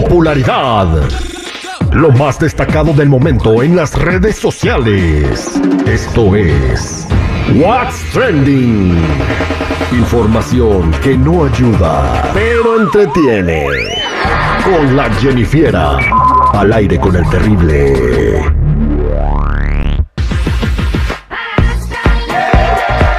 Popularidad. Lo más destacado del momento en las redes sociales. Esto es What's Trending. Información que no ayuda, pero entretiene. Con la Jennifiera. Al aire con el terrible.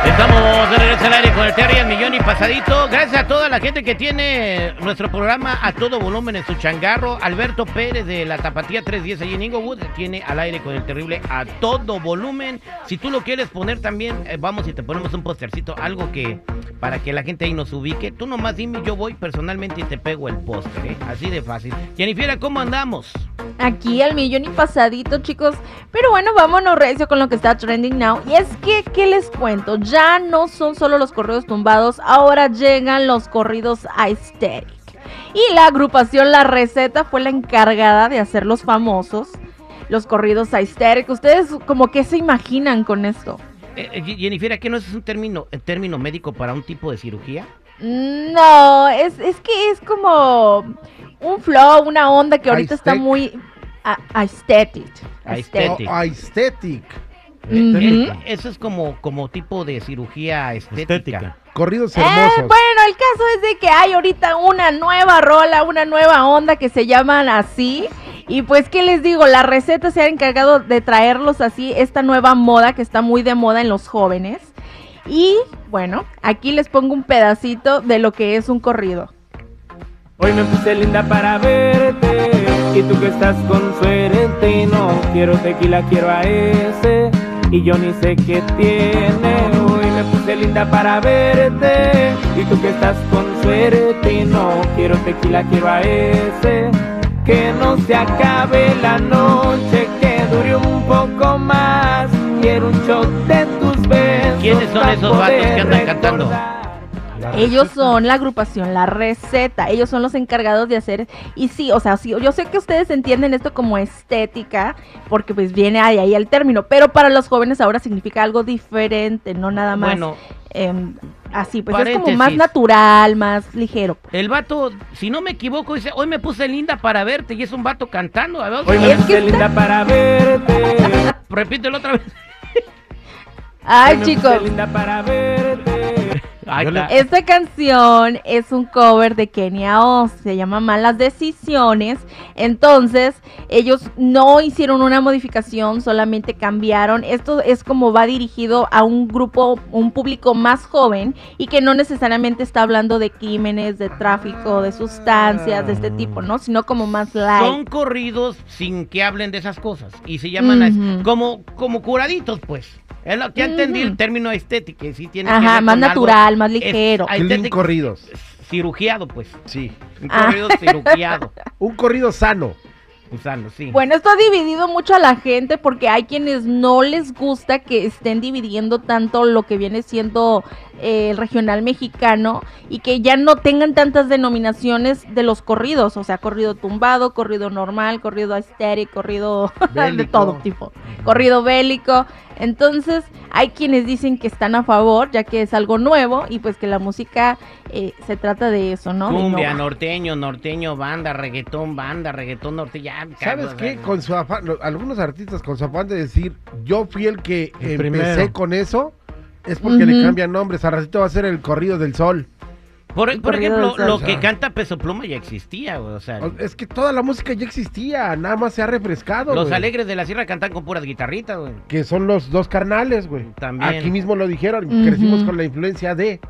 Estamos de regreso al aire con el Terry millón y pasadito. Gracias a toda la gente que tiene nuestro programa a todo volumen en su changarro. Alberto Pérez de la Tapatía 310 allí en Inglewood tiene al aire con el terrible a todo volumen. Si tú lo quieres poner también, eh, vamos y te ponemos un postercito, algo que para que la gente ahí nos ubique. Tú nomás dime, yo voy personalmente y te pego el póster, ¿eh? así de fácil. Jennifer, ¿cómo andamos? Aquí al millón y pasadito, chicos. Pero bueno, vámonos recio con lo que está trending now. Y es que, ¿qué les cuento? Ya no son solo los corridos tumbados, ahora llegan los corridos aesthetic. Y la agrupación La Receta fue la encargada de hacer los famosos, los corridos aesthetic. ¿Ustedes como que se imaginan con esto? Eh, eh, Jennifer, ¿qué no es un término, un término médico para un tipo de cirugía? No, es, es que es como un flow, una onda que ahorita está muy a- aesthetic. Aesthetic. Oh, aesthetic. Ujú. Eh, Eso es como, como tipo de cirugía estética. Estética. Corridos Eh, hermosos. bueno, el caso es de que hay ahorita una nueva rola, una nueva onda que se llaman así. Y pues, ¿qué les digo? La receta se ha encargado de traerlos así, esta nueva moda que está muy de moda en los jóvenes. Y bueno, aquí les pongo un pedacito de lo que es un corrido. Hoy me puse linda para verte y tú que estás con suerte no quiero tequila, quiero a ese y yo ni sé qué tiene. Hoy me puse linda para verte y tú que estás con suerte no quiero tequila, quiero a ese que no se acabe la noche, que dure un poco más. Quiero un shot de tus besos. ¿Quiénes son esos vatos que andan cantando? Ellos son la agrupación La Receta, ellos son los encargados de hacer, y sí, o sea, sí, yo sé que ustedes entienden esto como estética, porque pues viene ahí, ahí el término, pero para los jóvenes ahora significa algo diferente, no nada más Bueno, em, así, pues es como más natural, más ligero. el vato, si no me equivoco, dice, hoy me puse linda para verte y es un vato cantando. A ver, Hoy me puse está- linda para verte. repítelo otra vez. Ay, Hoy me puse chicos, linda para verte. Esta canción es un cover de Kenia Oz, se llama Malas Decisiones. Entonces, ellos no hicieron una modificación, solamente cambiaron. Esto es como va dirigido a un grupo, un público más joven y que no necesariamente está hablando de crímenes, de tráfico, de sustancias, de este tipo, ¿no? Sino como más light. Son corridos sin que hablen de esas cosas y se llaman como, como curaditos, pues. Es lo que entendí Ujú. el término estético, que sí tiene que Ajá, ver más con algo natural, más es- ligero. estético- corridos. Cirugiado, pues. Sí. Un Ah. corrido cirugiado. Un corrido sano. Usando, sí. Bueno, esto ha dividido mucho a la gente porque hay quienes no les gusta que estén dividiendo tanto lo que viene siendo eh, el regional mexicano y que ya no tengan tantas denominaciones de los corridos, o sea, corrido tumbado, corrido normal, corrido estéril, corrido de Bélico. todo tipo, corrido bélico. Entonces, hay quienes dicen que están a favor, ya que es algo nuevo y pues que la música eh, se trata de eso, ¿no? Cumbia, norteño, norteño, banda, reggaetón, banda, reggaetón, norteño. ya, ¿Sabes qué? ya. Con su afán, lo- algunos artistas con su afán de decir, yo fui el que El empecé primero. con eso, es porque le cambian nombres. Al ratito va a ser el corrido del sol. Por, por ejemplo, lo que canta Peso Pluma ya existía, güey, o sea. Es que toda la música ya existía, nada más se ha refrescado. Los güey. alegres de la sierra cantan con puras guitarritas, güey. Que son los dos carnales, güey. También. Aquí mismo lo dijeron, crecimos con la influencia de.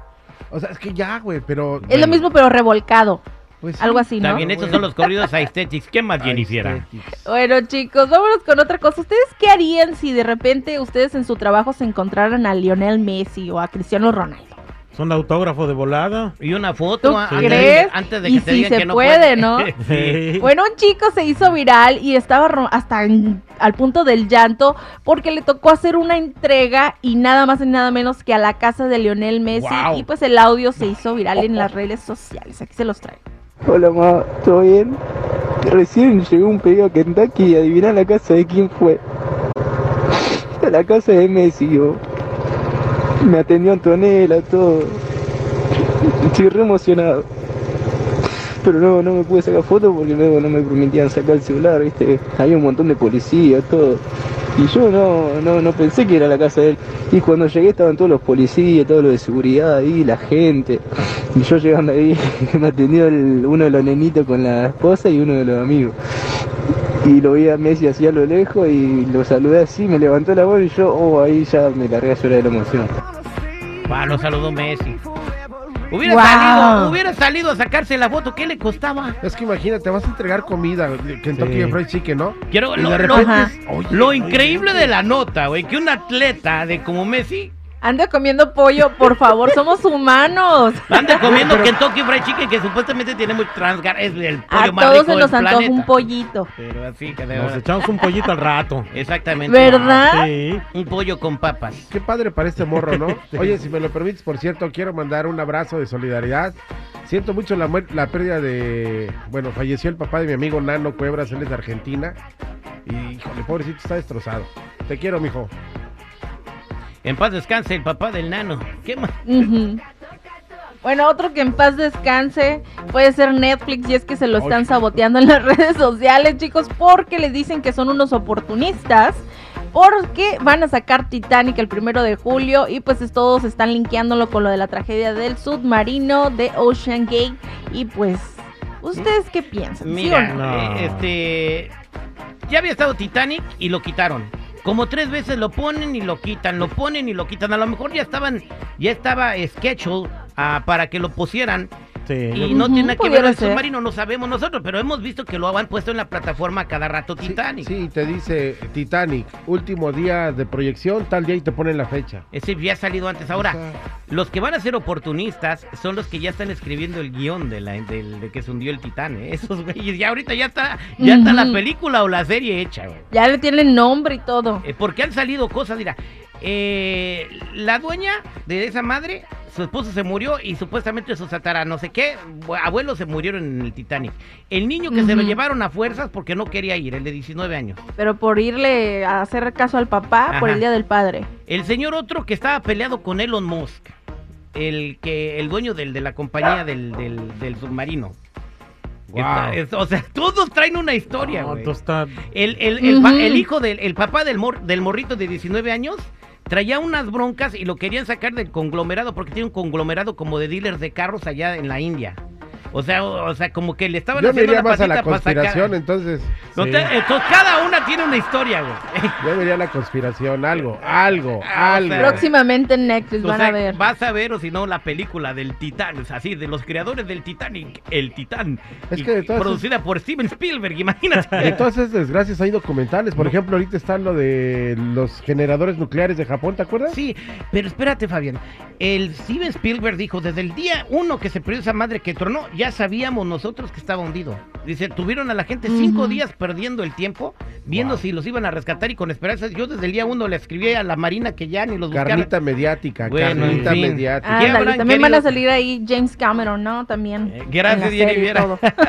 O sea, es que ya, güey, pero. Es lo mismo pero revolcado, pues sí. algo así, ¿no? También estos son los corridos aesthetics. ¿Qué más, Jennifer? Bueno, chicos, vámonos con otra cosa. ¿Ustedes qué harían si de repente ustedes en su trabajo se encontraran a Lionel Messi o a Cristiano Ronaldo? Son autógrafos de volada. Y una foto ¿Tú ah, antes, crees? antes de Y que te si digan se que no puede, ¿no? Sí. Bueno, un chico se hizo viral y estaba hasta en- al punto del llanto porque le tocó hacer una entrega y nada más y nada menos que a la casa de Lionel Messi Wow. y pues el audio se hizo viral en las redes sociales. Aquí se los traigo. Hola, ma, ¿todo bien? Recién llegó un pedido a Kentucky y adivina la casa de quién fue. A la casa de Messi, yo. Me atendió Antonella, todo. Estoy re emocionado. Pero no, no me pude sacar fotos porque luego no me permitían sacar el celular, ¿viste? Había un montón de policías, todo. Y yo no, no, no pensé que era la casa de él. Y cuando llegué estaban todos los policías, todo lo de seguridad ahí, la gente. Y yo llegando ahí, me atendió uno de los nenitos con la esposa y uno de los amigos. Y lo vi a Messi así a lo lejos y lo saludé así, me levantó la voz y yo, oh, ahí ya me largué a llorar de la emoción. Pa, lo saludó Messi. Hubiera Wow. salido, hubiera salido a sacarse la foto, ¿qué le costaba? Es que imagínate, vas a entregar comida, Kentucky Sí. Fried Chicken, ¿no? Quiero, Y lo, de lo- repente Ajá. es- oye, lo oye, increíble oye. de la nota, güey, que un atleta de como Messi Ande comiendo pollo, por favor, somos humanos. anda comiendo Pero- Kentucky Fried Chicken que supuestamente tiene muy transgar, es el pollo A más todos rico se nos antoja planeta. un pollito. Pero así que de Nos verdad. echamos un pollito al rato. Exactamente. ¿Verdad? Sí. Un pollo con papas. Qué padre para este morro, ¿no? Oye, si me lo permites, por cierto, quiero mandar un abrazo de solidaridad. Siento mucho la, la pérdida de... Bueno, falleció el papá de mi amigo Nano Cuebras, él es de Argentina. Y, híjole, pobrecito, está destrozado. Te quiero, mijo. En paz descanse el papá del nano. ¿Qué más? Bueno, otro que en paz descanse puede ser Netflix y es que se lo están saboteando en las redes sociales, chicos, porque les dicen que son unos oportunistas, porque van a sacar Titanic el primero de julio y pues es- todos están linkeándolo con lo de la tragedia del submarino de Ocean Gate y pues, ¿ustedes qué piensan? ¿Sí o Mira, no? no? eh, este. Ya había estado Titanic y lo quitaron. Como tres veces lo ponen y lo quitan, lo ponen y lo quitan. A lo mejor ya estaban, ya estaba schedule ah, para que lo pusieran. Sí. Y no Ujú, tiene nada que ver el ser. submarino, no sabemos nosotros, pero hemos visto que lo han puesto en la plataforma cada rato Titanic. Sí, te dice Titanic, último día de proyección, tal día y te ponen la fecha. Ese ya ha salido antes. Ahora, O sea, los que van a ser oportunistas son los que ya están escribiendo el guion de, la, del- de que se hundió el Titán. ¿eh? Esos güeyes, ya ahorita ya está, ya está la película o la serie hecha, güey. Ya le tienen nombre y todo. Eh, porque han salido cosas, mira. Eh, la dueña de esa madre, su esposo se murió y supuestamente sus tatara, no sé qué, bu- abuelos se murieron en el Titanic. El niño que se lo llevaron a fuerzas porque no quería ir, el de 19 años. Pero por irle a hacer caso al papá por el Día del Padre. El señor otro que estaba peleado con Elon Musk, el que el dueño del, de la compañía del, del- del submarino. Es- o sea, todos traen una historia, No, El, el- el hijo del el papá del, mor- del morrito de 19 años traía unas broncas y lo querían sacar del conglomerado porque tiene un conglomerado como de dealers de carros allá en la India. O sea, o, o sea, como que le estaban Yo me haciendo iría la más a la patita para sacar- conspiración, entonces. No Sí. te- entonces cada una tiene una historia, güey. Yo me iría a la conspiración, algo, algo, Ah, o algo. sea, Próximamente en Netflix O van sea, a ver. Vas a ver, o si no, la película del Titán, o sea, así, de los creadores del Titanic, el Titán. Es que de todas producida por Steven Spielberg, imagínate. De todas esas desgracias hay documentales. Por ejemplo, ahorita están lo de los generadores nucleares de Japón, ¿te acuerdas? Sí, pero espérate, Fabián. El Steven Spielberg dijo, desde el día uno que se perdió esa madre que tronó, ya sabíamos nosotros que estaba hundido. Dice, tuvieron a la gente cinco días perdiendo el tiempo, viendo si los iban a rescatar y con esperanzas. Yo desde el día uno le escribí a la Marina que ya ni los buscara. Carnita mediática, Bueno, carnita en fin. mediática. ¿Qué Ándale, habrán también van a querido? salir ahí James Cameron, ¿no? También. Eh, gracias, Jenny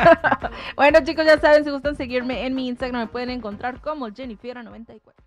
bueno, chicos, ya saben, si gustan seguirme en mi Instagram, me pueden encontrar como Jennifer94.